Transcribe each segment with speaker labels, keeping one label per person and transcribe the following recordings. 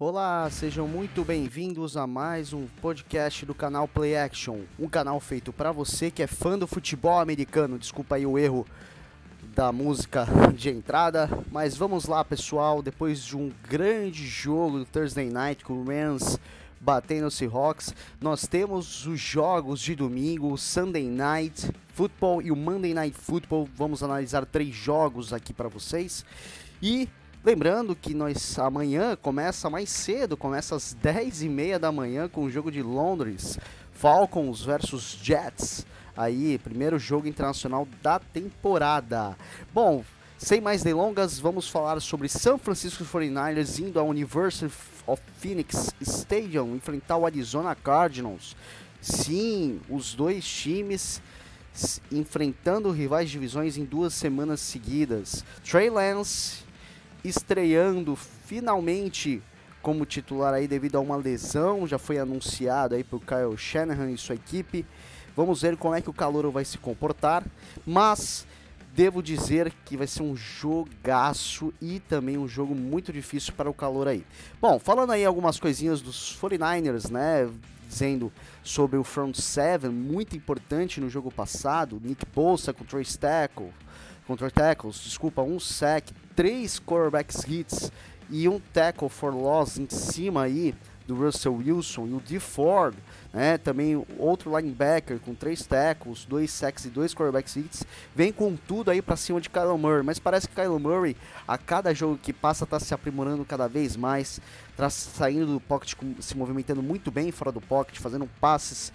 Speaker 1: Olá, sejam muito bem-vindos a mais um podcast do canal Play Action, um canal feito para você que é fã do futebol americano. Desculpa aí o erro da música de entrada, mas vamos lá, pessoal. Depois de um grande jogo do Thursday Night com o Rams batendo o Seahawks, nós temos os jogos de domingo, o Sunday Night Football e o Monday Night Football. Vamos analisar três jogos aqui para vocês e Lembrando que nós amanhã começa mais cedo, começa às 10h30 da manhã com o jogo de Londres, Falcons versus Jets. Aí, primeiro jogo internacional da temporada. Bom, sem mais delongas, vamos falar sobre São Francisco 49ers indo ao University of Phoenix Stadium enfrentar o Arizona Cardinals. Sim, os dois times enfrentando rivais divisões em duas semanas seguidas. Trey Lance estreando finalmente como titular aí devido a uma lesão, já foi anunciado aí por Kyle Shanahan e sua equipe. Vamos ver como é que o calor vai se comportar, mas devo dizer que vai ser um jogaço e também um jogo muito difícil para o calor aí. Bom, falando aí algumas coisinhas dos 49ers, né, dizendo sobre o front seven, muito importante no jogo passado, Nick Bosa com Trace Tackle, contra tackles, desculpa, um sack, três quarterbacks hits e um tackle for loss em cima aí do Russell Wilson e o D Ford, né, também outro linebacker com três tackles, dois sacks e dois quarterbacks hits, vem com tudo aí para cima de Kyler Murray, mas parece que Kyler Murray a cada jogo que passa está se aprimorando cada vez mais, tá saindo do pocket, se movimentando muito bem fora do pocket, fazendo passes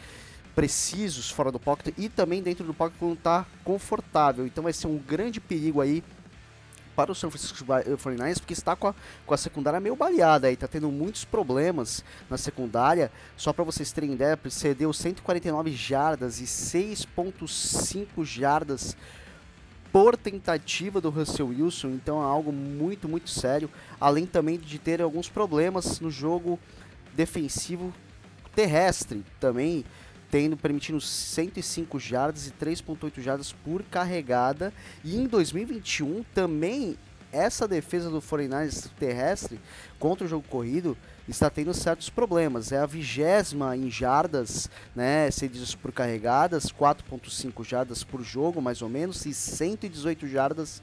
Speaker 1: precisos fora do pocket e também dentro do pocket quando está confortável. Então vai ser um grande perigo aí para o San Francisco 49ers, porque está com a, com a secundária meio baleada aí, está tendo muitos problemas na secundária. Só para vocês terem ideia, cedeu 149 jardas e 6.5 jardas por tentativa do Russell Wilson, então é algo muito, muito sério. Além também de ter alguns problemas no jogo defensivo terrestre também tendo permitindo 105 jardas e 3.8 jardas por carregada. E em 2021 também essa defesa do 49ers terrestre contra o jogo corrido está tendo certos problemas. É a vigésima em jardas, né, cedidas por carregadas, 4.5 jardas por jogo, mais ou menos, e 118 jardas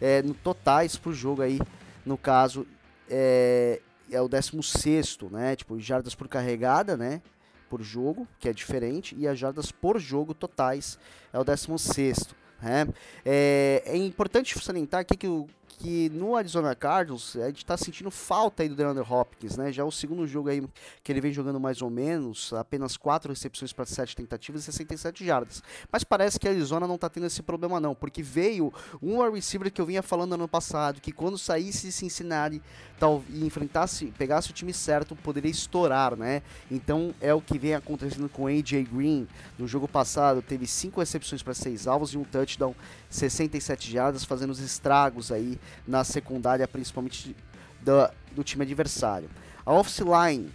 Speaker 1: é, no totais por jogo aí, no caso, é, é o 16 né, tipo, jardas por carregada, né, por jogo, que é diferente, e as jardas por jogo totais é o 16. Né? É, é importante salientar aqui que o, que no Arizona Cardinals a gente está sentindo falta aí do DeAndre Hopkins, né? Já é o segundo jogo aí que ele vem jogando mais ou menos, apenas 4 recepções para 7 tentativas e 67 jardas. Mas parece que a Arizona não está tendo esse problema não, porque veio um receiver que eu vinha falando ano passado, que quando saísse de Cincinnati tal, e enfrentasse, pegasse o time certo, poderia estourar, né? Então é o que vem acontecendo com AJ Green. No jogo passado teve 5 recepções para 6 alvos e um touchdown, 67 jardas, fazendo os estragos aí na secundária, principalmente do, do time adversário. A offensive line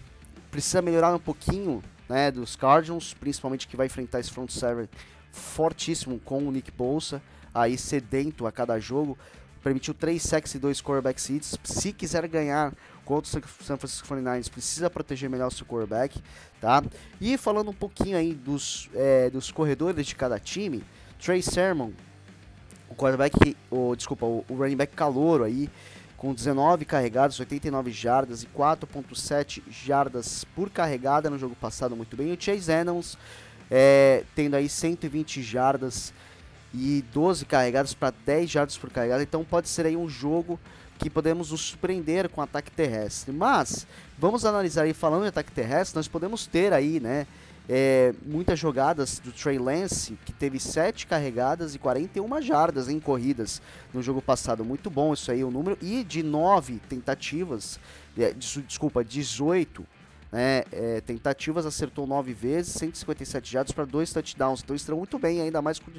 Speaker 1: precisa melhorar um pouquinho né, dos Cardinals, principalmente que vai enfrentar esse front seven fortíssimo com o Nick Bolsa, aí sedento a cada jogo. Permitiu 3 sacks e 2 quarterback hits. Se quiser ganhar contra o San Francisco 49ers, precisa proteger melhor o seu quarterback, tá? E falando um pouquinho aí dos, é, dos corredores de cada time, Trey Sermon o quarterback, o, desculpa, o, o running back calouro aí, com 19 carregadas, 89 jardas e 4.7 jardas por carregada no jogo passado, muito bem. O Chase Edmonds é, tendo aí 120 jardas e 12 carregadas para 10 jardas por carregada, então pode ser aí um jogo que podemos nos surpreender com ataque terrestre. Mas vamos analisar aí falando de ataque terrestre, nós podemos ter aí, né, é, muitas jogadas do Trey Lance, que teve 7 carregadas e 41 jardas em corridas no jogo passado. Muito bom isso aí, o número. E de 9 tentativas, é, desculpa, 18 né, é, tentativas, acertou 9 vezes, 157 jardas para 2 touchdowns. Então estreou muito bem, ainda mais com,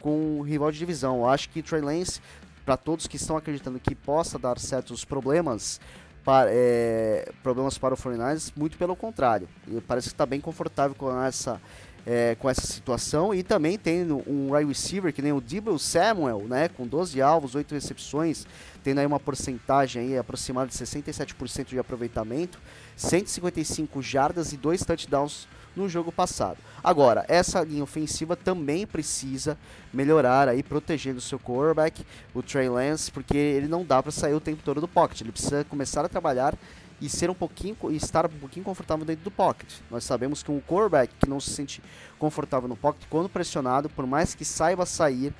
Speaker 1: com o rival de divisão. Eu acho que Trey Lance, para todos que estão acreditando que possa dar certos problemas, para, é, problemas para o 49 muito pelo contrário. Parece que está bem confortável com essa é, com essa situação. E também tem um wide receiver que nem o Debo Samuel, né? Com 12 alvos, 8 recepções, tendo aí uma porcentagem aí aproximada de 67% de aproveitamento, 155 jardas e 2 touchdowns no jogo passado. Agora, essa linha ofensiva também precisa melhorar aí, protegendo o seu quarterback, o Trey Lance, porque ele não dá para sair o tempo todo do pocket. Ele precisa começar a trabalhar e ser um pouquinho e estar um pouquinho confortável dentro do pocket. Nós sabemos que um quarterback que não se sente confortável no pocket, quando pressionado, por mais que saiba sair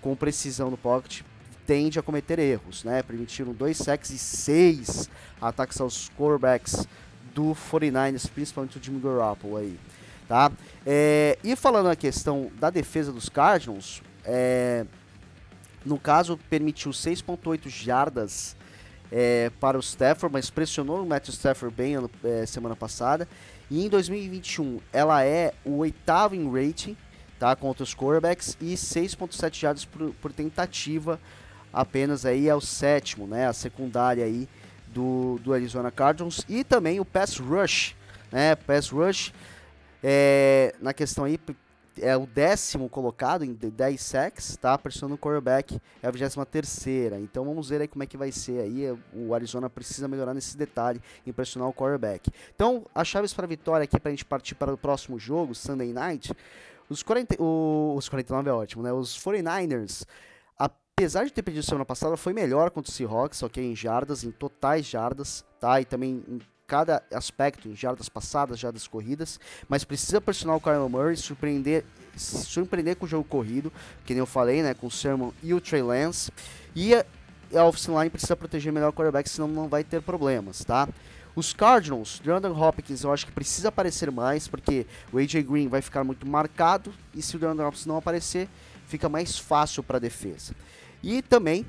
Speaker 1: com precisão no pocket, tende a cometer erros, né? Permitiram dois sacks e seis ataques aos quarterbacks do 49ers, principalmente o Jimmy Garoppolo aí, tá? É, e falando a questão da defesa dos Cardinals, é, no caso permitiu 6.8 jardas é, para o Stafford, mas pressionou o Matthew Stafford bem é, semana passada. E em 2021 ela é o oitavo em rating, tá, contra os quarterbacks e 6.7 jardas por, por, tentativa, apenas aí é o sétimo, né, a secundária aí do, do Arizona Cardinals e também o pass rush, né, pass rush é, na questão aí é o décimo colocado em 10 sacks, tá? Pressionando o quarterback é a 23 terceira. Então vamos ver aí como é que vai ser aí. O Arizona precisa melhorar nesse detalhe em pressionar o quarterback. Então, as chaves para vitória aqui para a gente partir para o próximo jogo, Sunday Night. Os, 40, o, os 49 é ótimo, né? Os 49ers, apesar de ter perdido semana passada, foi melhor contra o Seahawks, ok? Em jardas, em totais jardas, tá? E também em cada aspecto, em jardas passadas, jardas corridas, mas precisa pressionar o Kyle Murray, surpreender, surpreender com o jogo corrido, que nem eu falei, né, com o Sermon e o Trey Lance, e a, a offensive line precisa proteger melhor o quarterback, senão não vai ter problemas, tá? Os Cardinals, DeAndre Hopkins, eu acho que precisa aparecer mais, porque o AJ Green vai ficar muito marcado, e se o DeAndre Hopkins não aparecer, fica mais fácil para a defesa. E também,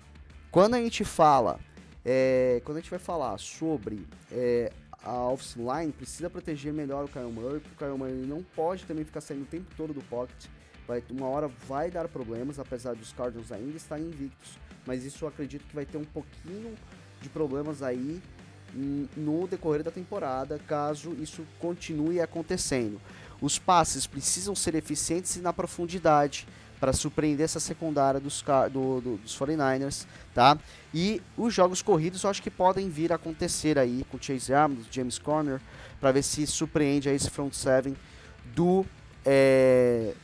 Speaker 1: quando a gente fala, é, quando a gente vai falar sobre é, a offensive line precisa proteger melhor o Kyle Murray, porque o Kyle Murray não pode também ficar saindo o tempo todo do pocket. Vai, uma hora vai dar problemas, apesar dos Cardinals ainda estarem invictos, mas isso eu acredito que vai ter um pouquinho de problemas aí no decorrer da temporada, caso isso continue acontecendo. Os passes precisam ser eficientes e na profundidade para surpreender essa secundária dos, do, do, dos 49ers, tá? E os jogos corridos eu acho que podem vir a acontecer aí com Chase Arm, do James Conner, para ver se surpreende aí esse front seven do é,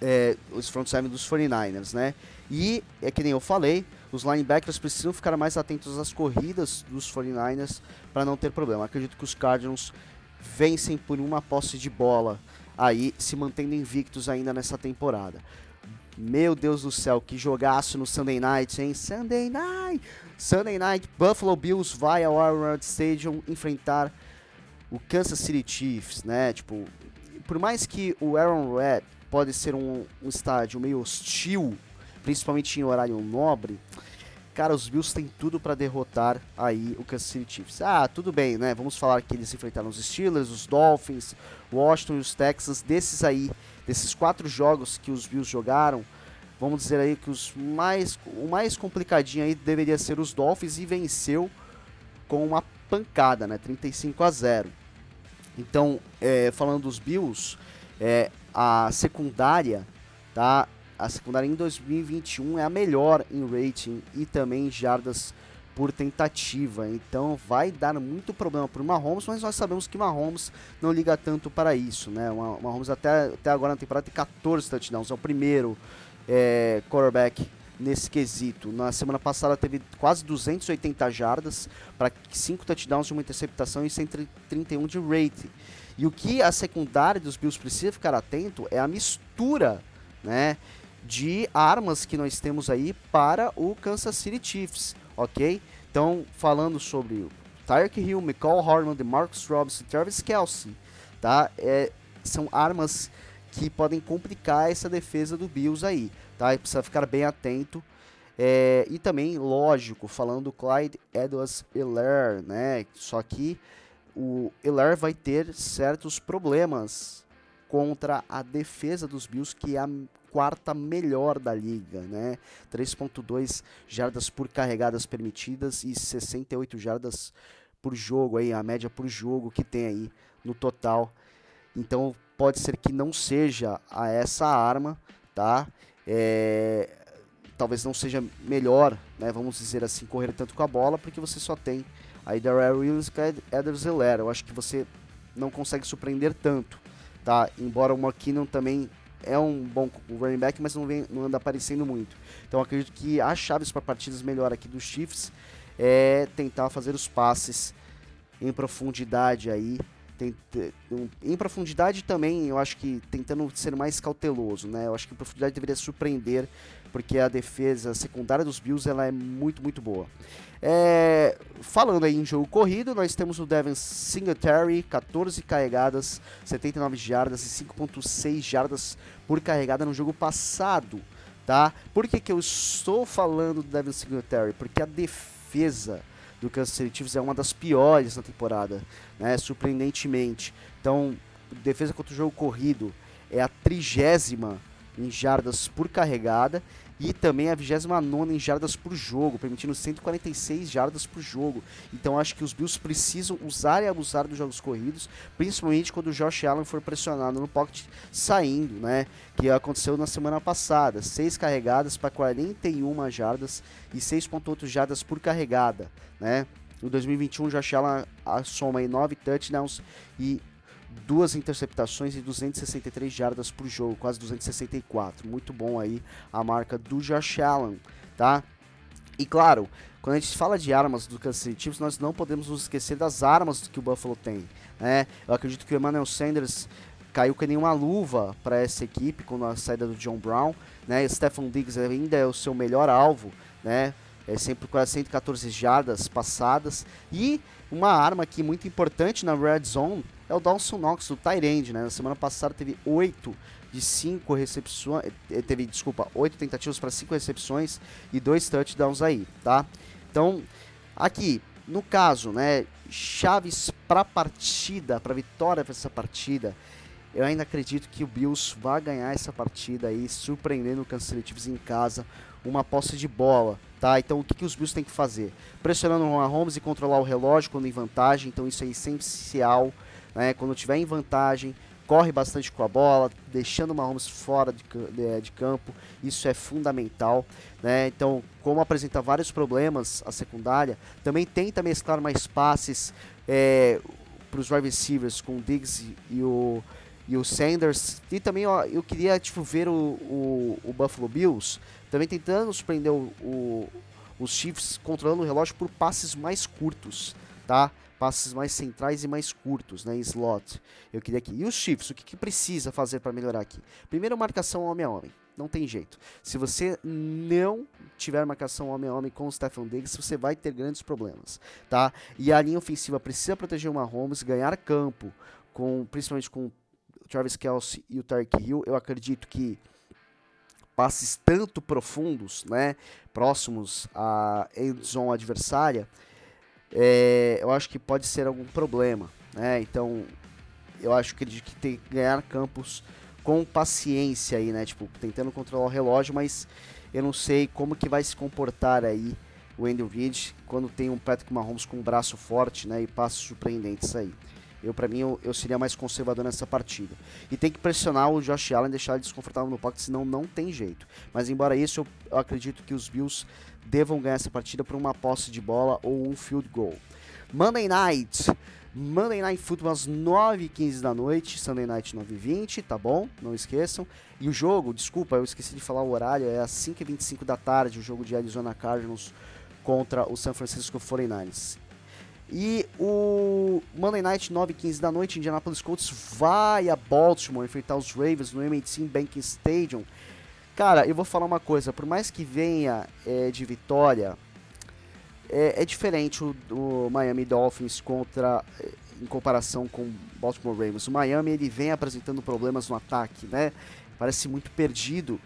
Speaker 1: é, os front seven dos 49ers, né? E é que nem eu falei, os linebackers precisam ficar mais atentos às corridas dos 49ers para não ter problema. Acredito que os Cardinals vencem por uma posse de bola aí se mantendo invictos ainda nessa temporada. Meu Deus do céu, que jogaço no Sunday Night, hein? Sunday Night! Sunday Night, Buffalo Bills vai ao Arrowhead Stadium enfrentar o Kansas City Chiefs, né? Tipo, por mais que o Arrowhead pode ser um, um estádio meio hostil, principalmente em horário nobre, Cara, os Bills têm tudo para derrotar aí o Kansas City Chiefs. Ah, tudo bem, né? Vamos falar que eles enfrentaram os Steelers, os Dolphins, Washington e os Texans. Desses aí, desses quatro jogos que os Bills jogaram, vamos dizer aí que os mais, o mais complicadinho aí deveria ser os Dolphins e venceu com uma pancada, né? 35 a 0. Então, é, falando dos Bills, é, a secundária tá a secundária em 2021 é a melhor em rating e também em jardas por tentativa. Então vai dar muito problema para o Mahomes, mas nós sabemos que Mahomes não liga tanto para isso, né? O Mahomes até, até agora na temporada tem 14 touchdowns, é o primeiro é, quarterback nesse quesito. Na semana passada teve quase 280 jardas para 5 touchdowns de uma interceptação e 131 de rating. E o que a secundária dos Bills precisa ficar atento é a mistura, né? De armas que nós temos aí para o Kansas City Chiefs, ok? Então, falando sobre o Tyreek Hill, Michael Harman, Marcus Robinson, Travis Kelsey, tá? É, são armas que podem complicar essa defesa do Bills aí, tá? E precisa ficar bem atento. É, e também, lógico, falando do Clyde Edwards Hiller, né? Só que o Hiller vai ter certos problemas contra a defesa dos Bills, que é a quarta melhor da liga, né? 3.2 jardas por carregadas permitidas e 68 jardas por jogo aí, a média por jogo que tem aí no total. Então pode ser que não seja a essa arma, tá? É, talvez não seja melhor, né, vamos dizer assim, correr tanto com a bola, porque você só tem aí Darrell Williams e Eder Zeller. Eu acho que você não consegue surpreender tanto, tá? Embora o McKinnon também é um bom running back, mas não, vem, não anda aparecendo muito. Então acredito que as chaves para partidas melhor aqui dos Chiefs é tentar fazer os passes em profundidade aí. Em profundidade também, eu acho que tentando ser mais cauteloso, né? Eu acho que em profundidade deveria surpreender, porque a defesa secundária dos Bills ela é muito, muito boa. É, falando aí em jogo corrido, nós temos o Devin Singletary, 14 carregadas, 79 jardas e 5.6 jardas por carregada no jogo passado, tá? Por que, que eu estou falando do Devin Singletary? Porque a defesa do Kansas City Chiefs é uma das piores na temporada, né? Surpreendentemente. Então, defesa contra o jogo corrido é a trigésima em jardas por carregada e também a 29 em jardas por jogo, permitindo 146 jardas por jogo. Então acho que os Bills precisam usar e abusar dos jogos corridos, principalmente quando o Josh Allen for pressionado no pocket saindo, né? Que aconteceu na semana passada. 6 carregadas para 41 jardas e 6.8 jardas por carregada, né? Em 2021, o Josh Allen soma aí 9 touchdowns e duas interceptações e 263 jardas por jogo, quase 264. Muito bom aí a marca do Josh Allen, tá? E claro, quando a gente fala de armas do Kansas City nós não podemos nos esquecer das armas que o Buffalo tem, né? Eu acredito que o Emmanuel Sanders caiu com nenhuma luva para essa equipe com a saída do John Brown, né? Stephen Diggs ainda é o seu melhor alvo, né? É sempre quase 114 jardas passadas e uma arma aqui muito importante na red zone é o Dawson Knox, do Tyrande, né? Na semana passada teve 8 de 5 recepções, eh, teve, desculpa, 8 tentativas para 5 recepções e 2 touchdowns aí, tá? Então, aqui, no caso, né, chaves para partida, para vitória dessa partida, eu ainda acredito que o Bills vai ganhar essa partida aí, surpreendendo o Kansas City em casa, uma posse de bola, tá? Então o que, que os Bills têm que fazer? Pressionando o Mahomes e controlar o relógio quando em vantagem, então isso é essencial né? Quando tiver em vantagem, corre bastante com a bola, deixando o Mahomes fora de, de, de, campo, isso é fundamental, né? Então, como apresenta vários problemas a secundária, também tenta mesclar mais passes é, para os wide receivers com o Diggs e o, e o Sanders. E também ó, eu queria tipo, ver o, o, o Buffalo Bills também tentando surpreender o, o, os Chiefs controlando o relógio por passes mais curtos, tá? Passes mais centrais e mais curtos, né, em slot. Eu queria aqui. E os Chiefs, o que, que precisa fazer para melhorar aqui? Primeiro, marcação homem a homem. Não tem jeito. Se você não tiver marcação homem a homem com o Stephen Diggs, você vai ter grandes problemas, tá? E a linha ofensiva precisa proteger o Mahomes, ganhar campo, com, principalmente com o Travis Kelsey e o Tark Hill. Eu acredito que passes tanto profundos, né, próximos à end zone adversária, é, eu acho que pode ser algum problema. Né? Então, eu acho que ele tem que ganhar campos com paciência aí, né? Tipo, tentando controlar o relógio, mas eu não sei como que vai se comportar aí o Andy Reid quando tem um Patrick Mahomes com um braço forte, né? E passos surpreendentes aí. Eu, para mim, eu, eu, seria mais conservador nessa partida. E tem que pressionar o Josh Allen, deixar ele desconfortável no pocket, senão não tem jeito. Mas embora isso, eu, eu acredito que os Bills devam ganhar essa partida por uma posse de bola ou um field goal. Monday Night. Monday Night Football às 9h15 da noite, Sunday Night 9h20, tá bom? Não esqueçam. E o jogo, desculpa, eu esqueci de falar o horário, é às 5h25 da tarde, o jogo de Arizona Cardinals contra o San Francisco 49ers. E o Monday Night 9h15 da noite, Indianapolis Colts vai a Baltimore enfrentar os Ravens no M&T Bank Stadium Cara, eu vou falar uma coisa, por mais que venha é, de vitória, é, é diferente o, o, Miami Dolphins contra é, em comparação com Baltimore Ravens. O Miami ele vem apresentando problemas no ataque, né? Parece muito perdido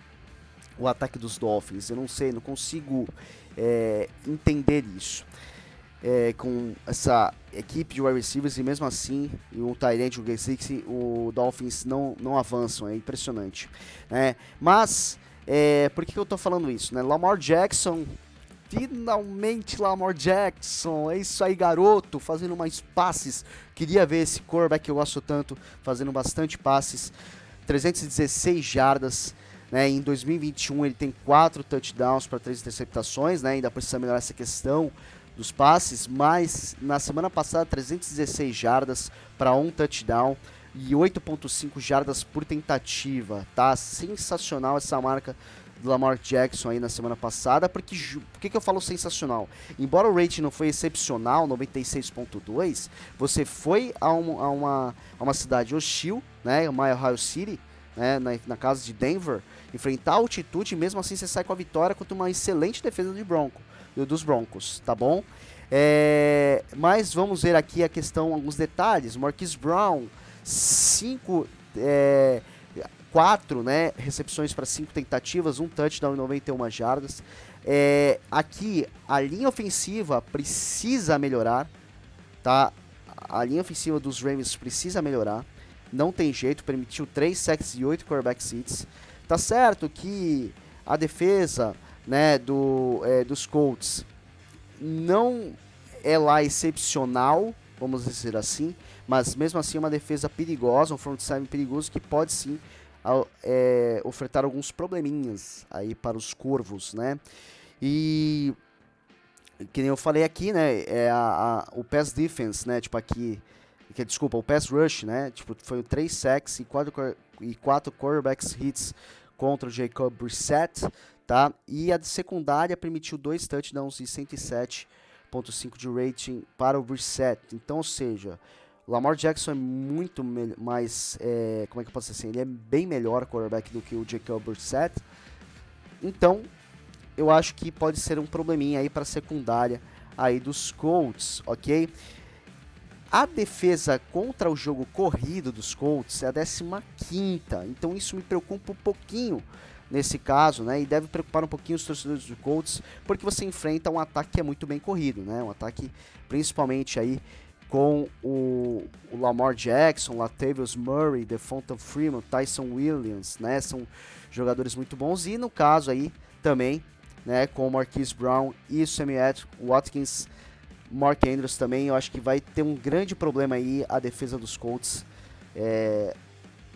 Speaker 1: o ataque dos Dolphins. Eu não sei, não consigo é, entender isso. É, com essa equipe de wide receivers e mesmo assim, e o Tyrant, o Gesicki, o Dolphins não, não avançam, é impressionante. Né? Mas, é, por que, que eu estou falando isso? Né? Lamar Jackson Finalmente Lamar Jackson, é isso aí garoto, fazendo mais passes. Queria ver esse quarterback que eu gosto tanto, fazendo bastante passes. 316 jardas, né? Em 2021 ele tem 4 touchdowns para 3 interceptações, né? Ainda precisa melhorar essa questão dos passes, mas na semana passada 316 jardas para um touchdown e 8.5 jardas por tentativa, tá? Sensacional essa marca do Lamar Jackson aí na semana passada, porque por que, que eu falo sensacional? Embora o rating não foi excepcional, 96.2, você foi a, um, a, uma, a uma cidade hostil, né, uma Ohio City, né, na, na, casa de Denver, enfrentar a altitude e mesmo assim você sai com a vitória contra uma excelente defesa de Bronco, dos Broncos, tá bom? É, mas vamos ver aqui a questão, alguns detalhes. Marquis Brown, 5 é, quatro né, recepções para cinco tentativas, um touchdown e 91 jardas. É, aqui a linha ofensiva precisa melhorar, tá? A linha ofensiva dos Ravens precisa melhorar. Não tem jeito, permitiu 3 sacks e 8 quarterback hits. Tá certo que a defesa né, do, é, dos Colts não é lá excepcional, vamos dizer assim, mas mesmo assim é uma defesa perigosa, um front seven perigoso que pode sim é, ofertar alguns probleminhas aí para os corvos, né? E que nem eu falei aqui, né? É a, a, o pass defense, né? Tipo aqui, que, desculpa, o pass rush, né? Tipo, foi 3 sacks e 4 e quatro quarterbacks hits contra o Jacob Brissett, tá? E a secundária permitiu dois touchdowns e 107.5 de rating para o Brissett. Então, ou seja, Lamar Jackson é muito mais, é, como é que eu posso dizer assim, ele é bem melhor quarterback do que o Jacob Brissett. Então, eu acho que pode ser um probleminha aí para a secundária aí dos Colts, ok? A defesa contra o jogo corrido dos Colts é a 15 então isso me preocupa um pouquinho nesse caso, né? E deve preocupar um pouquinho os torcedores dos Colts, porque você enfrenta um ataque que é muito bem corrido, né? Um ataque principalmente aí com o, o Lamar Jackson, Latavius Murray, Devonta Freeman, Tyson Williams, né? São jogadores muito bons e no caso aí também, né, com o Marquise Brown e o Samuel Watkins, Mark Andrews também, eu acho que vai ter um grande problema aí a defesa dos Colts. É,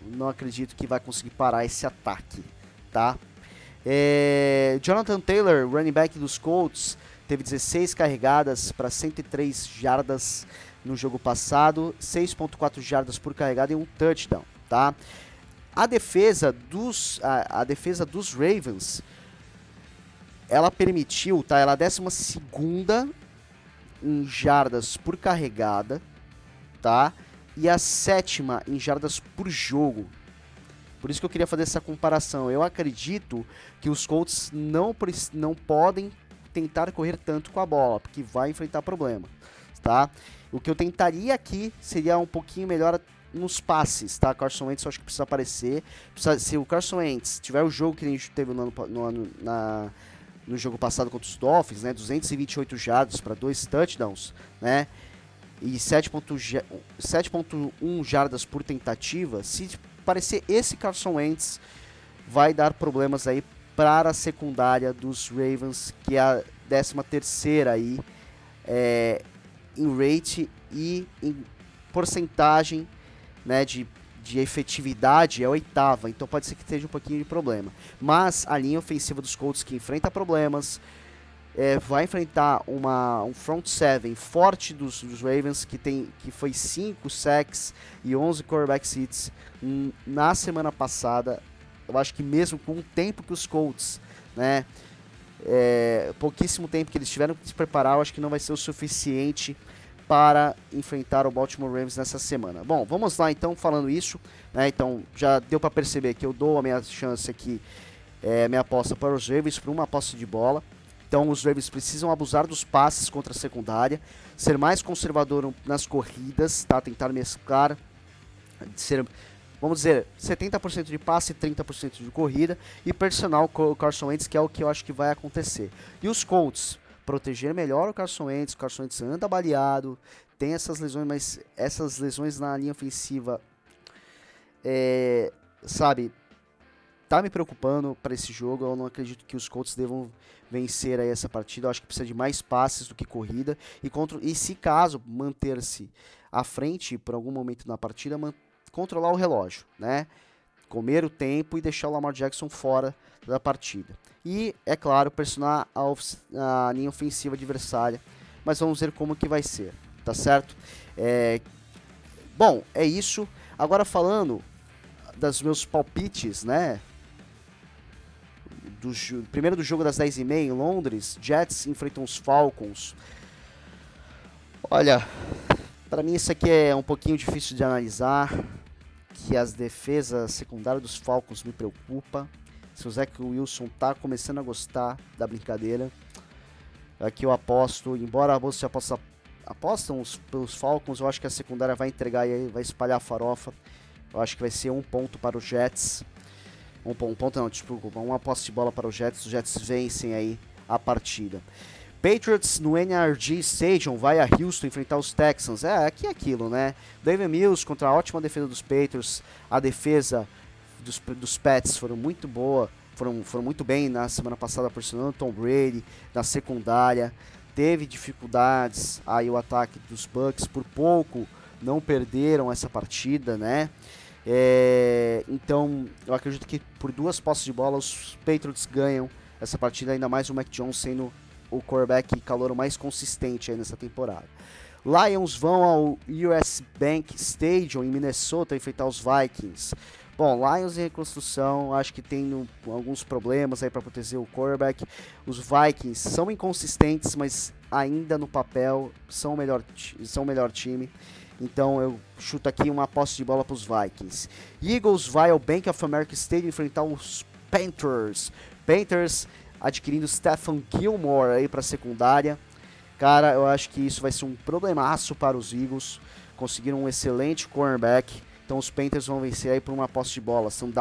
Speaker 1: não acredito que vai conseguir parar esse ataque, tá? É, Jonathan Taylor, running back dos Colts, teve 16 carregadas para 103 jardas no jogo passado, 6.4 jardas por carregada e um touchdown, tá? A defesa dos a, a defesa dos Ravens ela permitiu, tá? Ela é a 12 segunda em jardas por carregada, tá? E a sétima em jardas por jogo. Por isso que eu queria fazer essa comparação. Eu acredito que os Colts não, não podem tentar correr tanto com a bola, porque vai enfrentar problema, tá? O que eu tentaria aqui seria um pouquinho melhor nos passes, tá? Carson Wentz eu acho que precisa aparecer. Precisa, se o Carson Wentz tiver o jogo que a gente teve no ano, no, ano, na, no jogo passado contra os Dolphins, né? 228 jardas para dois touchdowns, né? E 7.1 jardas por tentativa. Se parecer esse Carson Wentz, vai dar problemas aí para a secundária dos Ravens, que é a 13 terceira aí. É, em rate e em porcentagem né, de, de efetividade é oitava, então pode ser que esteja um pouquinho de problema. Mas a linha ofensiva dos Colts que enfrenta problemas, é, vai enfrentar uma, um front seven forte dos, dos, Ravens, que, tem, que foi 5 sacks e 11 quarterback hits na semana passada. Eu acho que mesmo com o tempo que os Colts, né, é, pouquíssimo tempo que eles tiveram que se preparar, eu acho que não vai ser o suficiente para enfrentar o Baltimore Ravens nessa semana. Bom, vamos lá então falando isso, né? Então já deu para perceber que eu dou a minha chance aqui, é, minha aposta para os Ravens por uma aposta de bola. Então os Ravens precisam abusar dos passes contra a secundária, ser mais conservador nas corridas, tá? Tentar mesclar, ser vamos dizer, 70% de passe e 30% de corrida e personal Carson Wentz, que é o que eu acho que vai acontecer. E os Colts, proteger melhor o Carson Wentz, o Carson Wentz anda baleado, tem essas lesões, mas essas lesões na linha ofensiva, é, sabe, tá me preocupando para esse jogo. Eu não acredito que os Colts devam vencer aí essa partida. Eu acho que precisa de mais passes do que corrida. E, contra, e se caso manter-se à frente por algum momento na partida, controlar o relógio, né? Comer o tempo e deixar o Lamar Jackson fora da partida. E, é claro, pressionar a, a linha ofensiva adversária. Mas vamos ver como que vai ser, tá certo? É... Bom, é isso. Agora falando dos meus palpites, né? Do, primeiro do jogo das 10h30 em Londres, Jets enfrentam os Falcons. Olha, para mim isso aqui é um pouquinho difícil de analisar, que as defesas secundárias dos Falcons me preocupa. Se o Zach Wilson tá começando a gostar da brincadeira, aqui eu aposto, embora você aposta apostam os, pelos Falcons, eu acho que a secundária vai entregar e vai espalhar a farofa. Eu acho que vai ser um ponto para os Jets. Um, um ponto não, desculpa, uma posse de bola para os Jets. Os Jets vencem aí a partida. Patriots no NRG Stadium vai a Houston enfrentar os Texans. É, aqui é aquilo, né? David Mills contra a ótima defesa dos Patriots. A defesa dos, dos Pets foram muito boa. Foram, foram muito bem na semana passada pressionando Tom Brady na secundária. Teve dificuldades aí o ataque dos Bucks por pouco não perderam essa partida, né? É, então, eu acredito que por duas posses de bola os Patriots ganham essa partida, ainda mais o Mac Jones sendo o quarterback calor mais consistente nessa temporada. Lions vão ao US Bank Stadium em Minnesota enfrentar os Vikings. Bom, Lions em reconstrução, acho que tem alguns problemas aí para proteger o quarterback. Os Vikings são inconsistentes, mas ainda no papel são o melhor, são o melhor time. Então eu chuto aqui uma posse de bola para os Vikings. Eagles vai ao Bank of America Stadium enfrentar os Panthers. Panthers adquirindo Stephen Gilmore aí para secundária. Cara, eu acho que isso vai ser um problemaço para os Eagles. Conseguiram um excelente cornerback. Então os Panthers vão vencer aí por uma posse de bola. São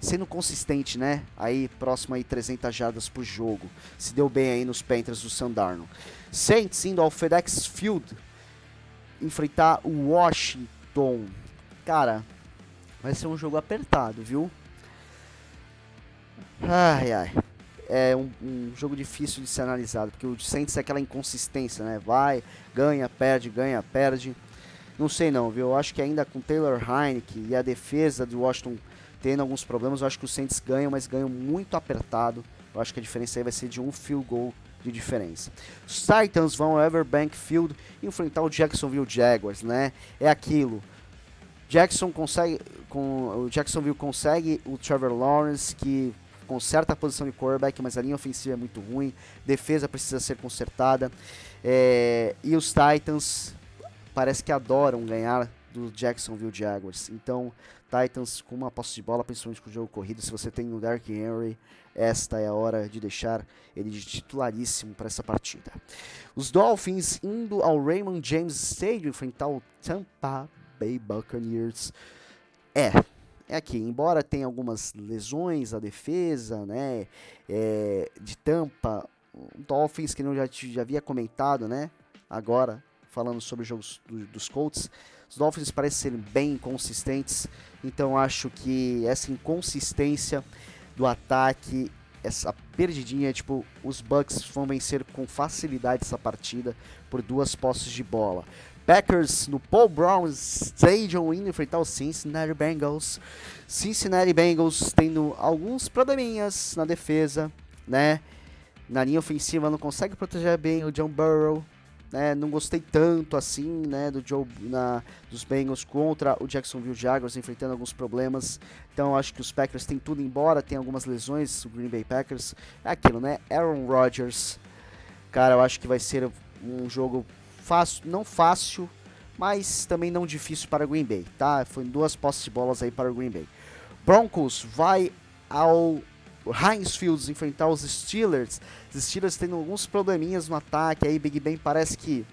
Speaker 1: sendo consistente, né? Aí próximo aí 300 jardas por jogo. Se deu bem aí nos Panthers do Sandarno. Saints indo ao FedEx Field enfrentar o Washington. Cara, vai ser um jogo apertado, viu? Ai, ai. É um, um, jogo difícil de ser analisado, porque o Saints é aquela inconsistência, né? Vai, ganha, perde, ganha, perde. Não sei não, viu? Eu acho que ainda com Taylor Heineke e a defesa do Washington tendo alguns problemas, eu acho que os Saints ganham, mas ganham muito apertado. Eu acho que a diferença aí vai ser de um field goal de diferença. Os Titans vão ao Everbank Field enfrentar o Jacksonville Jaguars, né? É aquilo. Jackson consegue, com, o Jacksonville consegue o Trevor Lawrence que conserta a posição de quarterback, mas a linha ofensiva é muito ruim, defesa precisa ser consertada. É, e os Titans parece que adoram ganhar do Jacksonville Jaguars. Então, Titans com uma posse de bola, principalmente com o jogo corrido. Se você tem o Dark Henry, esta é a hora de deixar ele de titularíssimo para essa partida. Os Dolphins indo ao Raymond James Stadium enfrentar o Tampa Bay Buccaneers. É, é aqui, embora tenha algumas lesões a defesa, né, é, de Tampa, Dolphins que não já, já havia comentado, né, agora falando sobre os jogos do, dos Colts, os Dolphins parecem ser bem inconsistentes, então acho que essa inconsistência do ataque, essa perdidinha, tipo, os Bucks vão vencer com facilidade essa partida por duas posses de bola. Packers no Paul Brown Stadium indo enfrentar os Cincinnati Bengals. Cincinnati Bengals tendo alguns probleminhas na defesa, né? Na linha ofensiva não consegue proteger bem o John Burrow, né, não gostei tanto assim, né, do Joe na, dos Bengals contra o Jacksonville Jaguars enfrentando alguns problemas. Então acho que os Packers têm tudo embora, tem algumas lesões, o Green Bay Packers. É aquilo, né? Aaron Rodgers. Cara, eu acho que vai ser um jogo fácil, não fácil, mas também não difícil para o Green Bay, tá? Foi duas posses de bolas aí para o Green Bay. Broncos vai ao Heinz Fields enfrentar os Steelers. Os Steelers tendo alguns probleminhas no ataque. Aí Big Ben parece que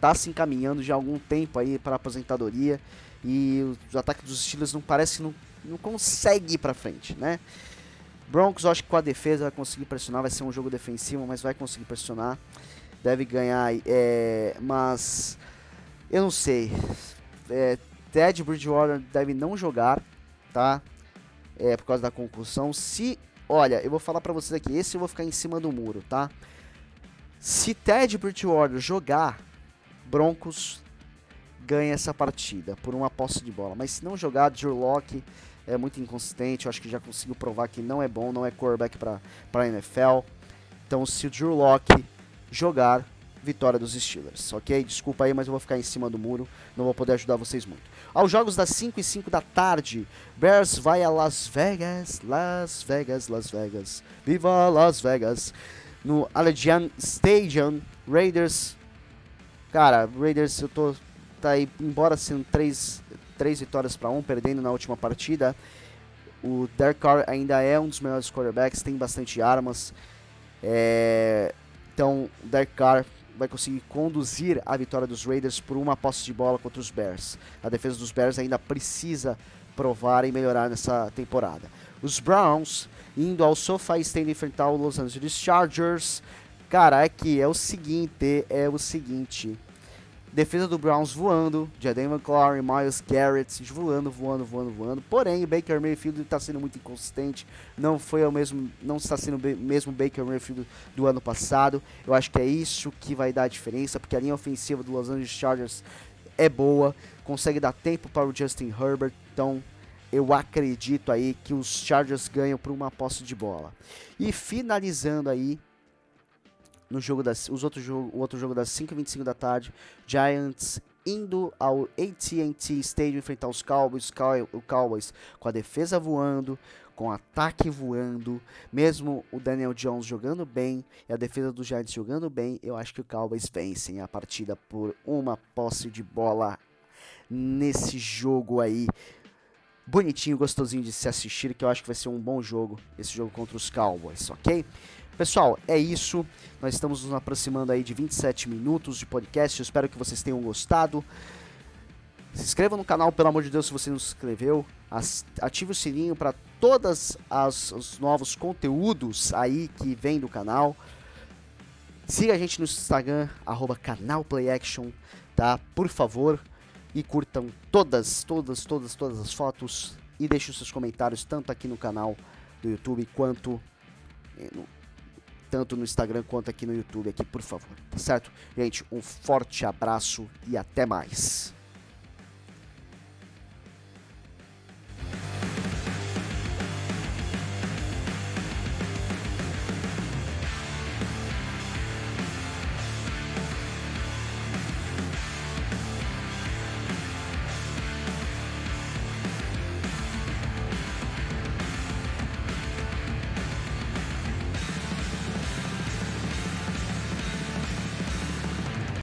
Speaker 1: tá se encaminhando já há algum tempo aí para aposentadoria. E o ataque dos Steelers não parece que não, não consegue ir para frente, né? Broncos, acho que com a defesa vai conseguir pressionar. Vai ser um jogo defensivo, mas vai conseguir pressionar. Deve ganhar, é, mas eu não sei. É, Ted Bridgewater deve não jogar, tá? É, por causa da concussão. Se, olha, eu vou falar para vocês aqui, esse eu vou ficar em cima do muro, tá? Se Ted Bridgewater jogar, Broncos ganha essa partida por uma posse de bola. Mas se não jogar, Drew Locke é muito inconsistente. Eu acho que já conseguiu provar que não é bom, não é quarterback para a NFL. Então, se o Drew Locke jogar, vitória dos Steelers, ok? Desculpa aí, mas eu vou ficar em cima do muro, não vou poder ajudar vocês muito. Aos jogos das 5 e 5 da tarde, Bears vai a Las Vegas, Las Vegas, Las Vegas, viva Las Vegas, no Allegiant Stadium, Raiders, cara, Raiders eu tô, tá aí, embora sendo 3 três vitórias para um, perdendo na última partida, o Derek Carr ainda é um dos melhores quarterbacks, tem bastante armas, é, então Derek Carr vai conseguir conduzir a vitória dos Raiders por uma posse de bola contra os Bears. A defesa dos Bears ainda precisa provar e melhorar nessa temporada. Os Browns indo ao SoFi Stadium enfrentar o Los Angeles Chargers. Cara, aqui é o seguinte, é o seguinte. Defesa do Browns voando, Jaden McLaurin, Miles Garrett voando, voando, voando, voando. Porém, Baker Mayfield está sendo muito inconsistente. Não foi o mesmo, não está sendo o mesmo Baker Mayfield do ano passado. Eu acho que é isso que vai dar a diferença, porque a linha ofensiva do Los Angeles Chargers é boa, consegue dar tempo para o Justin Herbert. Então, eu acredito aí que os Chargers ganham por uma posse de bola. E finalizando aí no jogo das os outros jogo, o outro jogo das 5h25 da tarde, Giants indo ao AT&T Stadium enfrentar os Cowboys, o Cowboys com a defesa voando, com o ataque voando, mesmo o Daniel Jones jogando bem e a defesa dos Giants jogando bem, eu acho que o Cowboys vencem a partida por uma posse de bola nesse jogo aí. Bonitinho, gostosinho de se assistir, que eu acho que vai ser um bom jogo, esse jogo contra os Cowboys, ok? Pessoal, é isso. Nós estamos nos aproximando aí de 27 minutos de podcast. Eu espero que vocês tenham gostado. Se inscreva no canal, pelo amor de Deus, se você não se inscreveu. Ative o sininho para todos os novos conteúdos aí que vem do canal. Siga a gente no Instagram, arroba canalplayaction, tá? Por favor. E curtam todas, todas, todas, todas as fotos. E deixem os seus comentários, tanto aqui no canal do YouTube quanto no tanto no Instagram quanto aqui no YouTube, aqui, por favor. Tá certo? Gente, um forte abraço e até mais.